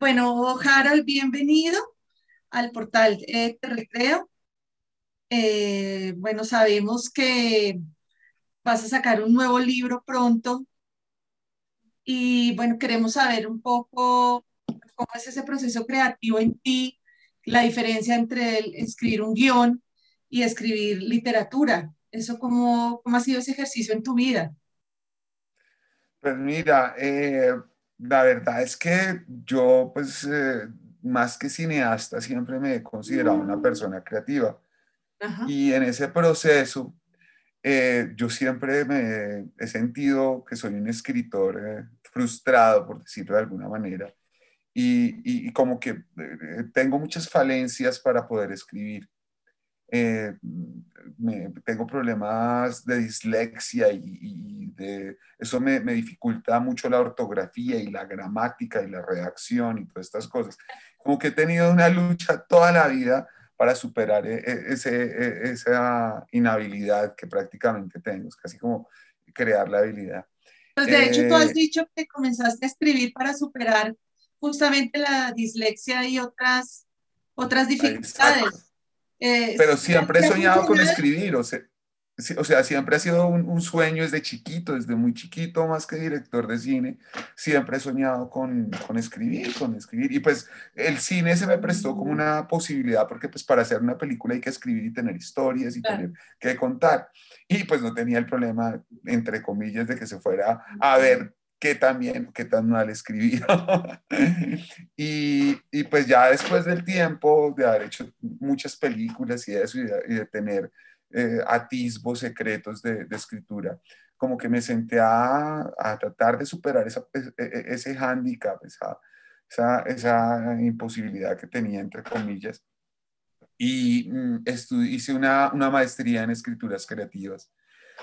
Bueno, Harold, bienvenido al portal Te Recreo. Eh, bueno, sabemos que vas a sacar un nuevo libro pronto y bueno, queremos saber un poco cómo es ese proceso creativo en ti, la diferencia entre escribir un guion y escribir literatura. ¿Eso cómo, cómo ha sido ese ejercicio en tu vida? Pues mira, eh, la verdad es que yo, pues, eh, más que cineasta, siempre me he considerado una persona creativa. Y en ese proceso, eh, yo siempre me he sentido que soy un escritor eh, frustrado, por decirlo de alguna manera, y, y como que tengo muchas falencias para poder escribir. Me, tengo problemas de dislexia y, de, eso me, me, dificulta mucho la ortografía y la gramática y la redacción y todas estas cosas. Como que he tenido una lucha toda la vida para superar e, e, ese, e, esa inhabilidad que prácticamente tengo, es casi como crear la habilidad. Pues de hecho tú has eh, dicho que comenzaste a escribir para superar justamente la dislexia y otras, otras dificultades. Eh, Pero siempre he soñado con escribir, o sea, o sea, siempre ha sido un, sueño desde chiquito, desde muy chiquito, más que director de cine, siempre he soñado con, con, escribir, con escribir. Y pues el cine se me prestó como una posibilidad, porque pues para hacer una película hay que escribir y tener historias y tener que contar. Y pues no tenía el problema, entre comillas, de que se fuera a ver qué tan bien, qué tan mal escribía. y, y, pues ya después del tiempo de haber hecho muchas películas y eso, y de, tener eh, atisbos secretos de, de, escritura, como que me senté a, a tratar de superar esa, e, e, ese hándicap, esa, esa, esa, imposibilidad que tenía, entre comillas. Y mm, hice una, una maestría en escrituras creativas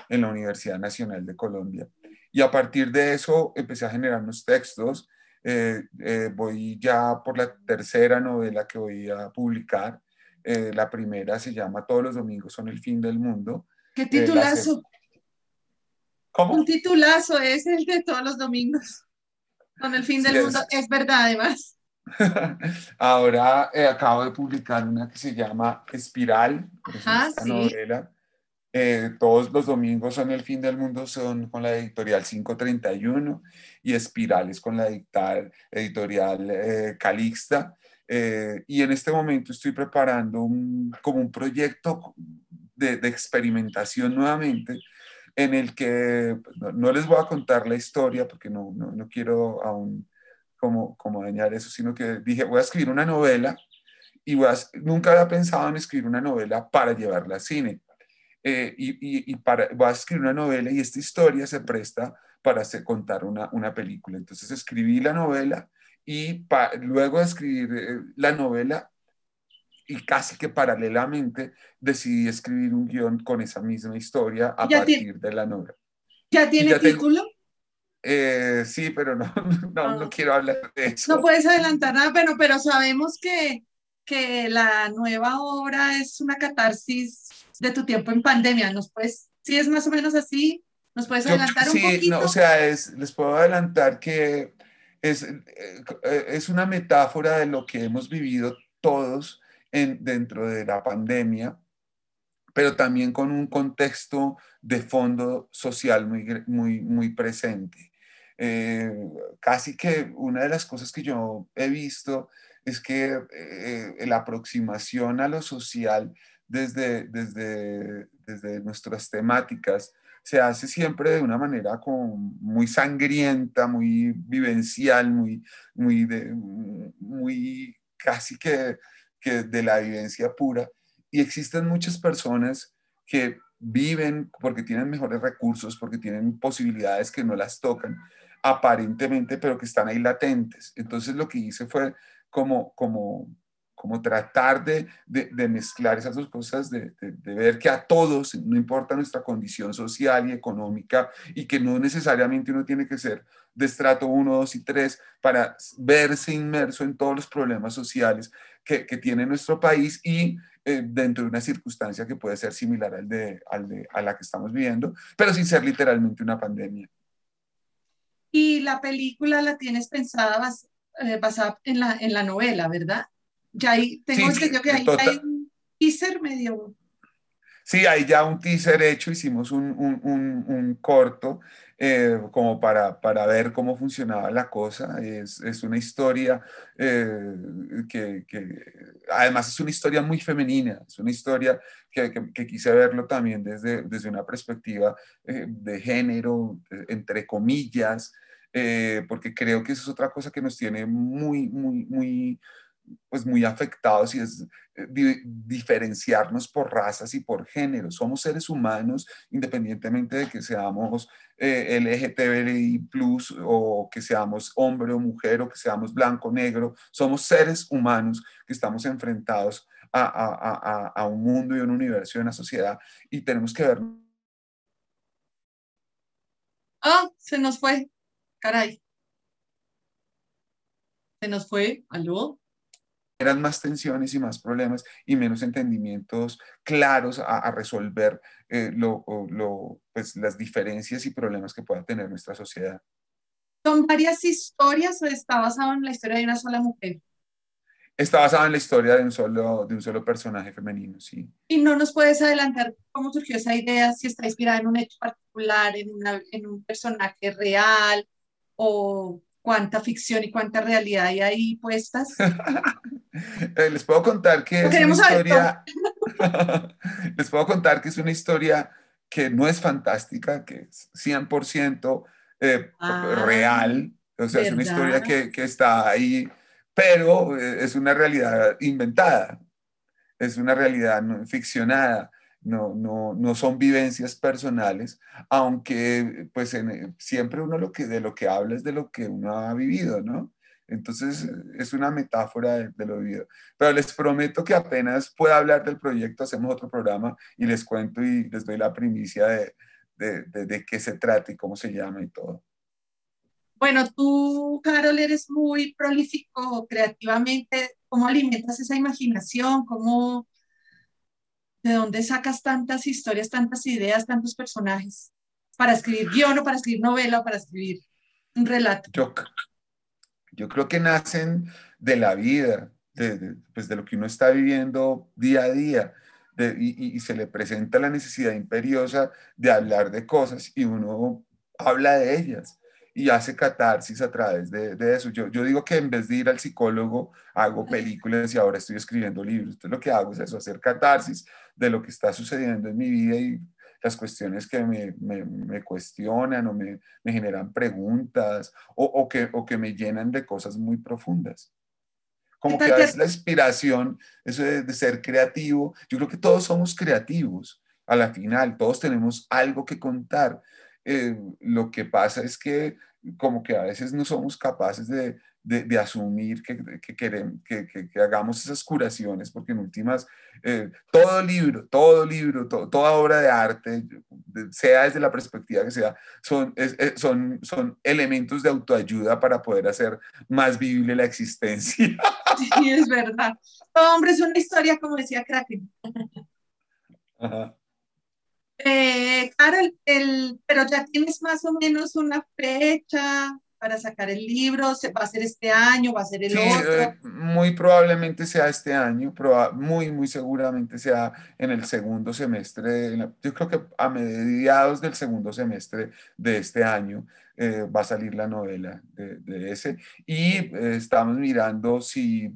en la Universidad Nacional de Colombia. Y a partir de eso empecé a generar unos textos. Eh, eh, voy ya por la tercera novela que voy a publicar. Eh, la primera se llama Todos los domingos son el fin del mundo. ¿Qué titulazo? ¿Cómo? Un titulazo es el de todos los domingos. Con el fin del mundo. Es. verdad, además. Ahora acabo de publicar una que se llama Espiral. Ah, sí. novela eh, todos los domingos son el fin del mundo, son con la editorial 531 y Espirales con la editorial eh, Calixta. Eh, y en este momento estoy preparando un, como un proyecto de, experimentación nuevamente en el que pues, no, les voy a contar la historia porque no, no, quiero aún como, como dañar eso, sino que dije voy a escribir una novela y nunca había pensado en escribir una novela para llevarla al cine eh, y, y, para, va a escribir una novela y esta historia se presta para hacer, contar una, una película. Entonces escribí la novela y luego de escribir eh, la novela y casi que paralelamente decidí escribir un guion con esa misma historia a partir de la novela. ¿Ya tiene título? Eh, sí, pero no, no, no, ah. quiero hablar de eso. No puedes adelantar nada, pero, pero sabemos que, que la nueva obra es una catarsis de tu tiempo en pandemia. ¿Nos puedes, si es más o menos así, nos puedes adelantar un poquito? No, o sea, es, les puedo adelantar que es, eh, es una metáfora de lo que hemos vivido todos en, dentro de la pandemia, pero también con un contexto de fondo social muy, muy, muy presente. Eh, casi que una de las cosas que yo he visto es que eh, la aproximación a lo social desde, desde, desde nuestras temáticas se hace siempre de una manera como muy sangrienta, muy vivencial, muy, muy, muy casi que, que de la vivencia pura. Y existen muchas personas que viven porque tienen mejores recursos, porque tienen posibilidades que no las tocan aparentemente, pero que están ahí latentes. Entonces lo que hice fue como, como como tratar de, de, mezclar esas dos cosas, de, de, ver que a todos, no importa nuestra condición social y económica, y que no necesariamente uno tiene que ser de estrato 1, 2 y 3 para verse inmerso en todos los problemas sociales que, que tiene nuestro país y eh, dentro de una circunstancia que puede ser similar al de, al de, a la que estamos viviendo, pero sin ser literalmente una pandemia. ¿Y la película la tienes pensada eh, basada en la, en la novela, ¿verdad? Ya ahí, tengo sí, entendido que ahí hay un teaser medio Sí, hay ya un teaser hecho, hicimos un, un, un, un corto eh, como para, para, ver cómo funcionaba la cosa. Es, es una historia eh, que, que, además es una historia muy femenina, es una historia que, que quise verlo también desde, desde una perspectiva eh, de género, entre comillas, porque creo que eso es otra cosa que nos tiene muy, muy, muy pues muy afectados y es eh, diferenciarnos por razas y por género. Somos seres humanos independientemente de que seamos eh, LGTBI plus o que seamos hombre o mujer o que seamos blanco o negro. Somos seres humanos que estamos enfrentados a, a, a, a un mundo y un universo y una sociedad y tenemos que ver. Ah, se nos fue. Caray. Se nos fue. ¿Aló? Eran más tensiones y más problemas y menos entendimientos claros a, a resolver eh, lo, lo, pues, las diferencias y problemas que pueda tener nuestra sociedad. ¿Son varias historias o está basado en la historia de una sola mujer? Está basado en la historia de un solo, de un solo personaje femenino, sí. ¿Y no nos puedes adelantar cómo surgió esa idea, si está inspirada en un hecho particular, en, una, en un personaje real o cuánta ficción y cuánta realidad hay ahí puestas? Eh, les puedo contar que es una historia. les puedo contar que es una historia que no es fantástica, que es 100% eh, ah, real. O sea, ¿verdad? es una historia que, que, está ahí, pero eh, es una realidad inventada, es una realidad ficcionada. No, no, no, son vivencias personales, aunque pues en, siempre uno lo que, de lo que habla es de lo que uno ha vivido, ¿no? Entonces, es una metáfora de, de, lo vivido. Pero les prometo que apenas pueda hablar del proyecto, hacemos otro programa y les cuento y les doy la primicia de, de, de, de qué se trata y cómo se llama y todo. Bueno, tú, Carol, eres muy prolífico creativamente. ¿Cómo alimentas esa imaginación? ¿Cómo, ¿De dónde sacas tantas historias, tantas ideas, tantos personajes? Para escribir guion o para escribir novela o para escribir un relato. Yo, creo que nacen de la vida, de, de, pues de lo que uno está viviendo día a día. Y, se le presenta la necesidad imperiosa de hablar de cosas y uno habla de ellas y hace catarsis a través de, de eso. Yo, yo, digo que en vez de ir al psicólogo, hago películas y ahora estoy escribiendo libros. Entonces lo que hago es eso, hacer catarsis de lo que está sucediendo en mi vida y las cuestiones que me, me, me cuestionan o me, me, generan preguntas o, o, que, o que me llenan de cosas muy profundas. Como que a veces la inspiración, eso de, de ser creativo, yo creo que todos somos creativos a la final, todos tenemos algo que contar. Eh, lo que pasa es que como que a veces no somos capaces de, de, de asumir que, que, queremos, que, que, hagamos esas curaciones, porque en últimas, eh, todo libro, todo libro, to, toda obra de arte, sea desde la perspectiva que sea, son, es, son, son elementos de autoayuda para poder hacer más vivible la existencia. Sí, es verdad. Todo hombre es una historia, como decía Kraken. Ajá. Eh, Carol, el, pero ya tienes más o menos una fecha para sacar el libro, ¿Se ¿va a ser este año, va a ser el sí, otro? Eh, muy probablemente sea este año, proba muy, muy seguramente sea en el segundo semestre, la, yo creo que a mediados del segundo semestre de este año eh, va a salir la novela de, de ese y eh, estamos mirando si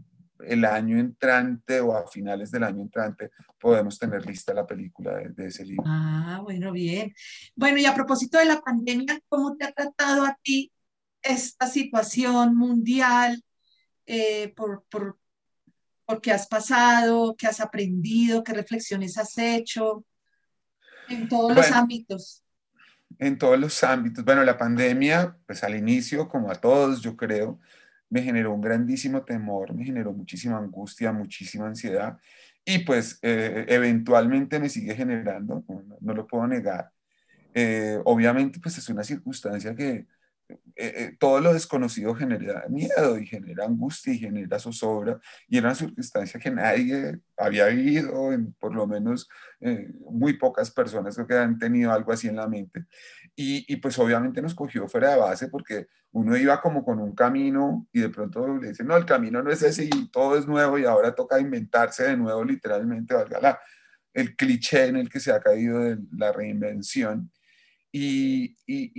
el año entrante o a finales del año entrante podemos tener lista la película de, de, ese libro. Ah, bueno, bien. Bueno, y a propósito de la pandemia, ¿cómo te ha tratado a ti esta situación mundial? Eh, por, por, por qué has pasado, qué has aprendido, qué reflexiones has hecho en todos bueno, los ámbitos. En todos los ámbitos. Bueno, la pandemia, pues al inicio, como a todos, yo creo, me generó un grandísimo temor, me generó muchísima angustia, muchísima ansiedad y pues eh, eventualmente me sigue generando, no, lo puedo negar. Eh, obviamente pues es una circunstancia que eh, eh, todo lo desconocido genera miedo y genera angustia y genera zozobra y era una circunstancia que nadie había vivido, en, por lo menos eh, muy pocas personas que han tenido algo así en la mente. Y, y, pues obviamente nos cogió fuera de base porque uno iba como con un camino y de pronto le dicen, no, el camino no es ese y todo es nuevo y ahora toca inventarse de nuevo literalmente, valga la, el cliché en el que se ha caído de la reinvención y, y,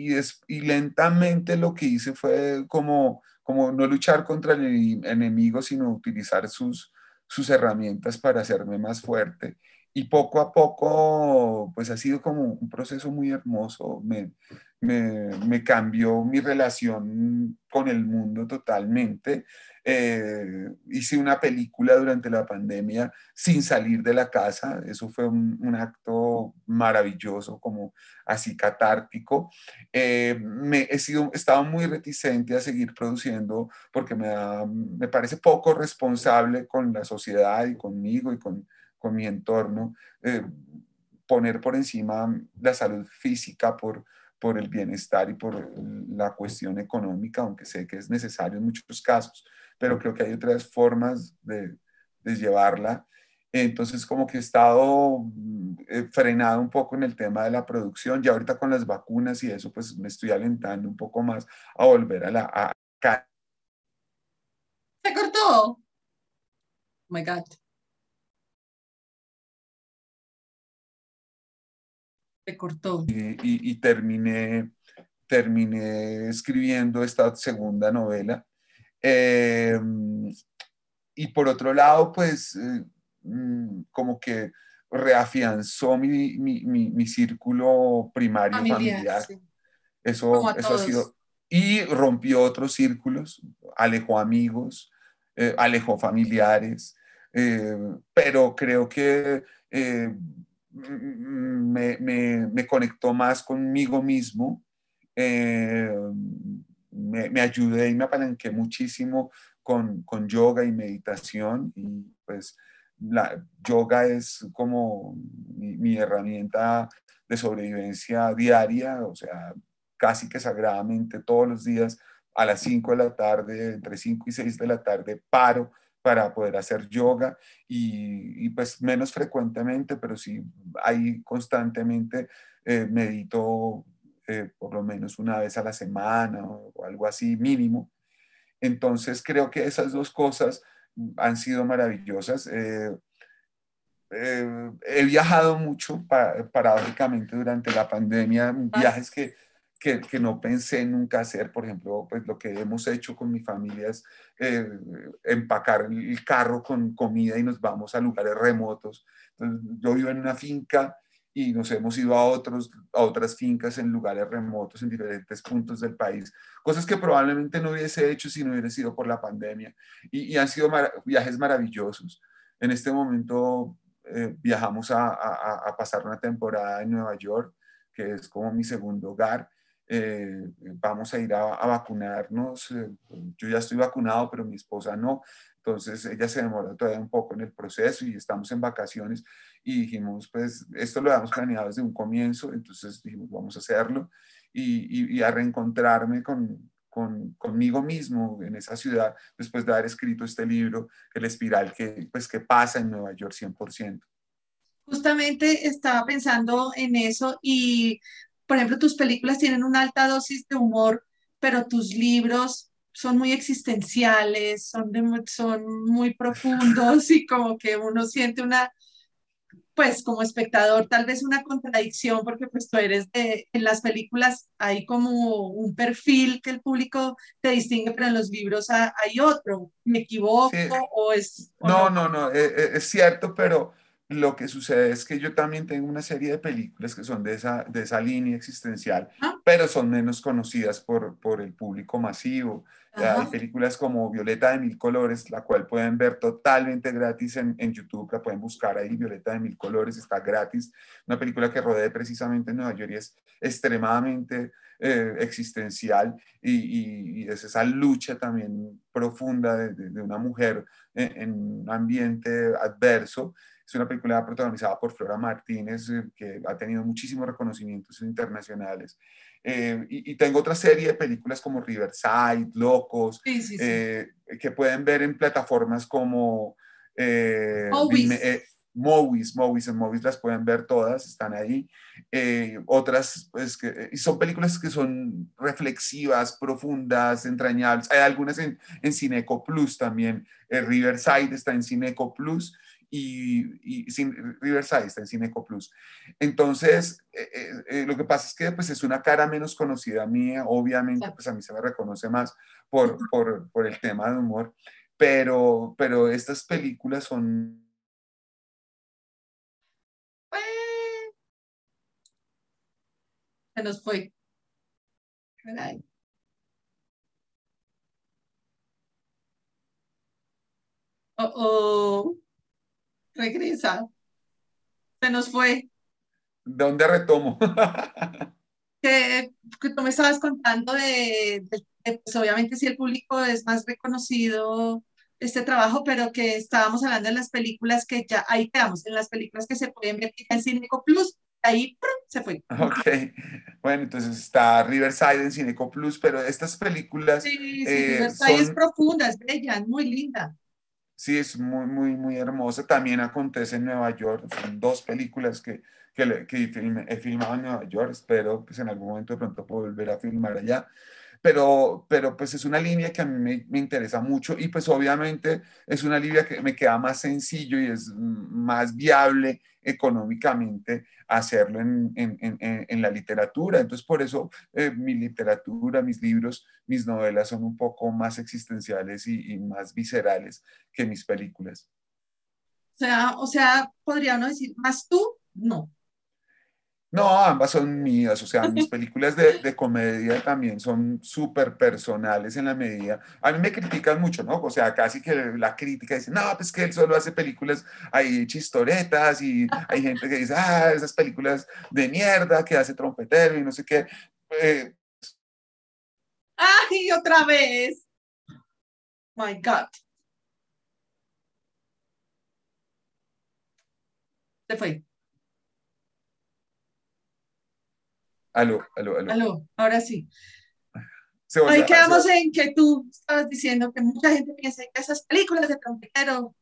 y, lentamente lo que hice fue como, como no luchar contra el enemigo, sino utilizar sus, sus herramientas para hacerme más fuerte. Y poco a poco, pues ha sido como un proceso muy hermoso. Me, me, cambió mi relación con el mundo totalmente. Eh, hice una película durante la pandemia sin salir de la casa. Eso fue un, acto maravilloso, como así catártico. Eh, me he sido, estado muy reticente a seguir produciendo porque me, me parece poco responsable con la sociedad y conmigo y con, con mi entorno. Eh, poner por encima la salud física por, por el bienestar y por la cuestión económica, aunque sé que es necesario en muchos casos pero creo que hay otras formas de, de llevarla. Entonces, como que he estado mm, eh, frenado un poco en el tema de la producción. Y ahorita con las vacunas y eso, pues me estoy alentando un poco más a volver a la... A... ¿Se cortó? Oh my God. Cortó. Y, y, y terminé, terminé escribiendo esta segunda novela Em, y por otro lado, pues eh, mm, como que reafianzó mi, mi, mi, círculo primario familiar. Eso, eso ha sido... Y rompió otros círculos, alejó amigos, eh, alejó familiares, eh, pero creo que me, me, conectó más conmigo mismo me, me, ayudé y me apalanqué muchísimo con, con, yoga y meditación y pues la yoga es como mi, mi, herramienta de sobrevivencia diaria, o sea, casi que sagradamente todos los días a las 5 de la tarde, entre 5 y 6 de la tarde, paro para poder hacer yoga y, y pues menos frecuentemente, pero sí ahí constantemente eh, medito eh, por lo menos una vez a la semana o, algo así mínimo. Entonces creo que esas dos cosas han sido maravillosas. Eh, eh, he viajado mucho, paradójicamente, durante la pandemia, ah. viajes que, que, que, no pensé nunca hacer. Por ejemplo, pues lo que hemos hecho con mi familia es empacar el carro con comida y nos vamos a lugares remotos. Entonces, yo vivo en una finca y nos hemos ido a, otros, a otras fincas en lugares remotos en diferentes puntos del país, cosas que probablemente no hubiese hecho si no hubiera sido por la pandemia y, han sido viajes maravillosos. En este momento eh, viajamos a, a, pasar una temporada en Nueva York, que es como mi segundo hogar. Eh, vamos a ir a, vacunarnos. Eh, yo ya estoy vacunado, pero mi esposa no. Entonces ella se demoró todavía un poco en el proceso y estamos en vacaciones y dijimos, pues esto lo habíamos planeado desde un comienzo, entonces dijimos, vamos a hacerlo y, y, a reencontrarme con, con, conmigo mismo en esa ciudad después de haber escrito este libro, El Espiral, que, pues, que pasa en Nueva York 100%. Justamente estaba pensando en eso y, por ejemplo, tus películas tienen una alta dosis de humor, pero tus libros son muy existenciales, son, son muy profundos y como que uno siente una, pues como espectador, tal vez una contradicción, porque pues tú eres de, en las películas hay como un perfil que el público te distingue, pero en los libros hay otro. ¿Me equivoco o es... no, no, no, e, e, es, cierto, pero lo que sucede es que yo también tengo una serie de películas que son de esa, de esa línea existencial, ah. pero son menos conocidas por, por el público masivo. Hay películas como Violeta de Mil Colores, la cual pueden ver totalmente gratis en, en, YouTube, la pueden buscar ahí, Violeta de Mil Colores, está gratis. Una película que rodea precisamente en Nueva York y es extremadamente eh, existencial y, y, es esa lucha también profunda de, de, una mujer en, en, un ambiente adverso. Es una película protagonizada por Flora Martínez, eh, que ha tenido muchísimos reconocimientos internacionales. Eh, y, tengo otra serie de películas como Riverside, Locos, eh, que pueden ver en plataformas como Movies, Movies, en Movies las pueden ver todas, están ahí. otras, pues, que, y son películas que son reflexivas, profundas, entrañables. Hay algunas en, en Cineco Plus también. Riverside está en Cineco Plus y, Riverside está en Cineco Plus. Entonces, eh, eh, eh, lo que pasa es que pues, es una cara menos conocida mía, obviamente, pues a mí se me reconoce más por, por, por el tema de humor, pero, pero estas películas son... Se nos fue. Oh, oh regresa. Se nos fue. ¿De dónde retomo? que, tú me estabas contando de, pues obviamente si el público es más reconocido este trabajo, pero que estábamos hablando de las películas que ya ahí quedamos, en las películas que se pueden ver en Cineco Plus, ahí se fue. Ok, bueno, entonces está Riverside en Cineco Plus, pero estas películas... Sí, sí, eh, Riverside es profunda, es bella, muy linda. Sí, es muy, muy, muy hermosa. También acontece en Nueva York. Son dos películas que, que, que he filmado en Nueva York. Espero pues en algún momento de pronto volver a filmar allá. Pero, pero pues es una línea que a mí me, interesa mucho y pues obviamente es una línea que me queda más sencillo y es más viable económicamente hacerlo en, en, en, en la literatura. Entonces, por eso eh, mi literatura, mis libros, mis novelas son un poco más existenciales y, y, más viscerales que mis películas. O sea, o sea, podría uno decir, más tú, no. No, ambas son mías, o sea, mis películas de, comedia también son súper personales en la medida. A mí me critican mucho, ¿no? O sea, casi que la crítica dice, no, pues que él solo hace películas ahí chistoretas y hay gente que dice, ah, esas películas de mierda que hace trompetero y no sé qué. Eh, ¡Ay, otra vez! My God. Se fue. Aló, aló, aló. Aló, ahora sí. Ahí quedamos en que tú estabas diciendo que mucha gente piensa que esas películas de trompetero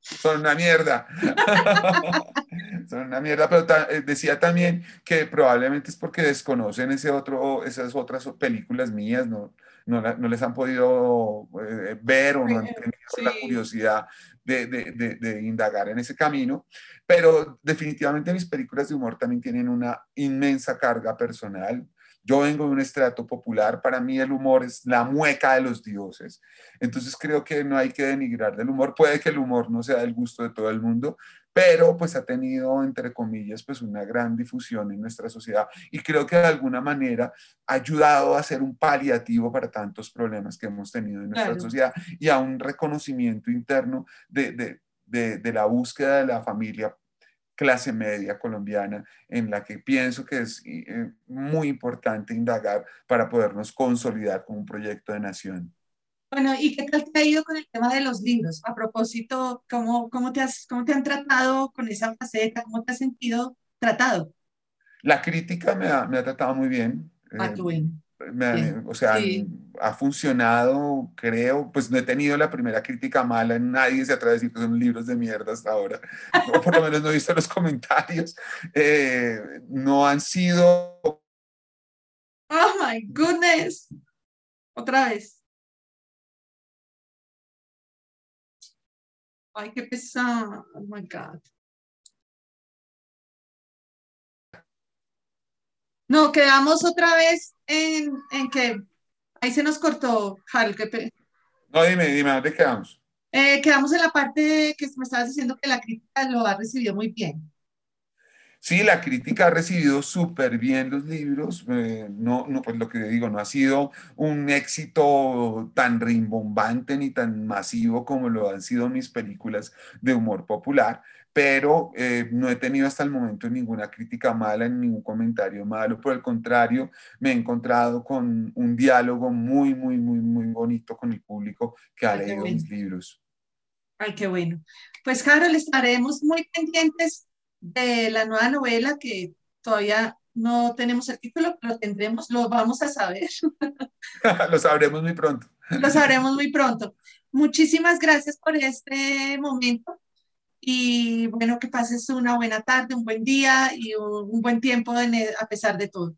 son una mierda. son una mierda, pero eh, decía también que probablemente es porque desconocen ese otro, esas otras películas mías, no, no, no les han podido eh, ver o no han tenido la curiosidad de, indagar en ese camino. Pero definitivamente mis películas de humor también tienen una inmensa carga personal. Yo vengo de un estrato popular, para mí el humor es la mueca de los dioses. Entonces creo que no hay que denigrar del humor. Puede que el humor no sea del gusto de todo el mundo, pero pues ha tenido, entre comillas, pues una gran difusión en nuestra sociedad y creo que de alguna manera ha ayudado a ser un paliativo para tantos problemas que hemos tenido en nuestra sociedad y a un reconocimiento interno de, de, de, de la búsqueda de la familia clase media colombiana en la que pienso que es eh, muy importante indagar para podernos consolidar como un proyecto de nación. Bueno, ¿y qué tal te ha ido con el tema de los libros? A propósito, ¿cómo, cómo, te, has, cómo te han tratado con esa faceta? ¿Cómo te has sentido tratado? La crítica me ha, me ha tratado muy bien. Ah, qué bueno. o sea, ha funcionado, creo, pues no he tenido la primera crítica mala, nadie se atreve a decir que son libros de mierda hasta ahora, o por lo menos no he visto los comentarios, eh, no han sido... Oh, my goodness. Otra vez. Ay, qué pesado. Oh my God. No, quedamos otra vez en, en que ahí se nos cortó, Harold. no, dime, dime, ¿dónde quedamos? Eh, quedamos en la parte que me estabas diciendo que la crítica lo ha recibido muy bien. Sí, la crítica ha recibido súper bien los libros. Eh, no, no, pues lo que digo, no ha sido un éxito tan rimbombante ni tan masivo como lo han sido mis películas de humor popular, pero eh, no he tenido hasta el momento ninguna crítica mala, ningún comentario malo. Por el contrario, me he encontrado con un diálogo muy, muy, muy, muy bonito con el público que ha leído mis libros. Ay, qué bueno. Pues, Carol, estaremos muy pendientes de la nueva novela que todavía no tenemos el título, lo tendremos, lo vamos a saber. lo sabremos muy pronto. Lo sabremos muy pronto. Muchísimas gracias por este momento y bueno, que pases una buena tarde, un buen día y un, buen tiempo a pesar de todo.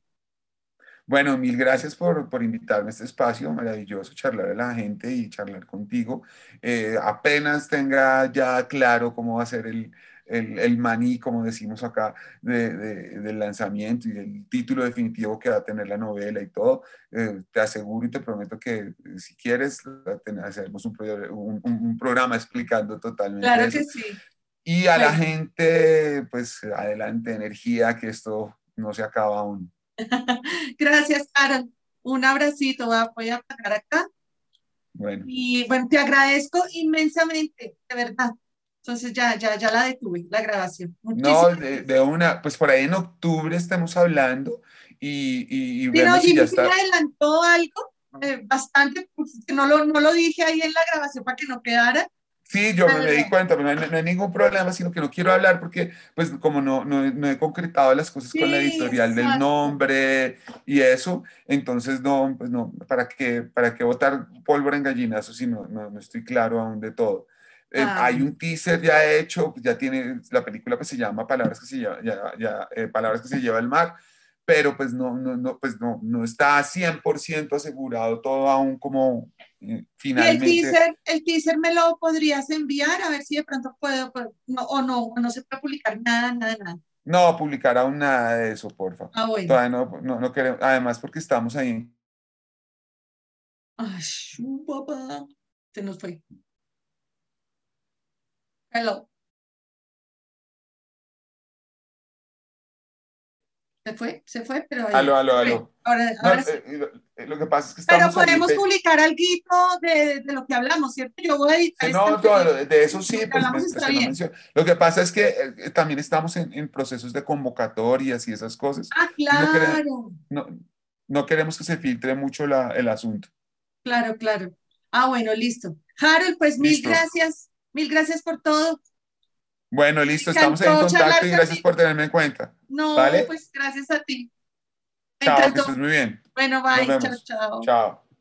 Bueno, mil gracias por, por, invitarme a este espacio, maravilloso charlar a la gente y charlar contigo. Eh, apenas tenga ya claro cómo va a ser el, el, el maní, como decimos acá, de, del lanzamiento y el título definitivo que va a tener la novela y todo, eh, te aseguro y te prometo que eh, si quieres, hacemos un, un, un, programa explicando totalmente claro que sí. Y a la gente, pues adelante, energía, que esto no se acaba aún. Gracias, Carol. Un abracito, voy a pagar acá. Bueno. Y bueno, te agradezco inmensamente, de verdad. Entonces ya, ya, ya la detuve, la grabación. no, de, una, pues por ahí en octubre estamos hablando y, y, y no, si ya está. adelantó algo eh, bastante, pues, no, lo, no lo dije ahí en la grabación para que no quedara, Sí, yo me, di cuenta, pero no hay, ningún problema, sino que no quiero hablar porque, pues, como no, no, no he concretado las cosas con la editorial del nombre y eso, entonces no, pues no, ¿para qué, para qué botar pólvora en gallinazo si no, no, estoy claro aún de todo? Eh, ah. hay un teaser ya hecho, ya tiene, la película pues se llama Palabras que se lleva, ya, ya, eh, Palabras que se lleva el mar, pero pues no, no, no, pues no, no está 100% asegurado todo aún como finalmente. ¿Y el teaser, el teaser me lo podrías enviar a ver si de pronto puedo, pues, no, o no, no se puede publicar nada, nada, nada. No, publicar aún nada de eso, porfa. Ah, bueno. Todavía no, no, no queremos, además porque estamos ahí. Ay, papá, se nos fue. Hello. Se fue, se fue, pero... Aló, aló, aló. Ahora, ahora sí. Eh, eh, lo que pasa es que estamos Pero podemos publicar algo de, de, lo que hablamos, ¿cierto? Yo voy a editar. no, de eso sí, pues, me, Lo que pasa es que eh, también estamos en, en, procesos de convocatorias y esas cosas. Ah, claro. No queremos, no, no queremos, que se filtre mucho la, el asunto. Claro, claro. Ah, bueno, listo. Harold, pues mil gracias. Mil gracias por todo. Bueno, listo, estamos en contacto y gracias por tenerme en cuenta. No, pues gracias a ti. chao, que estés muy bien. Bueno, bye, chao, chao. Chao.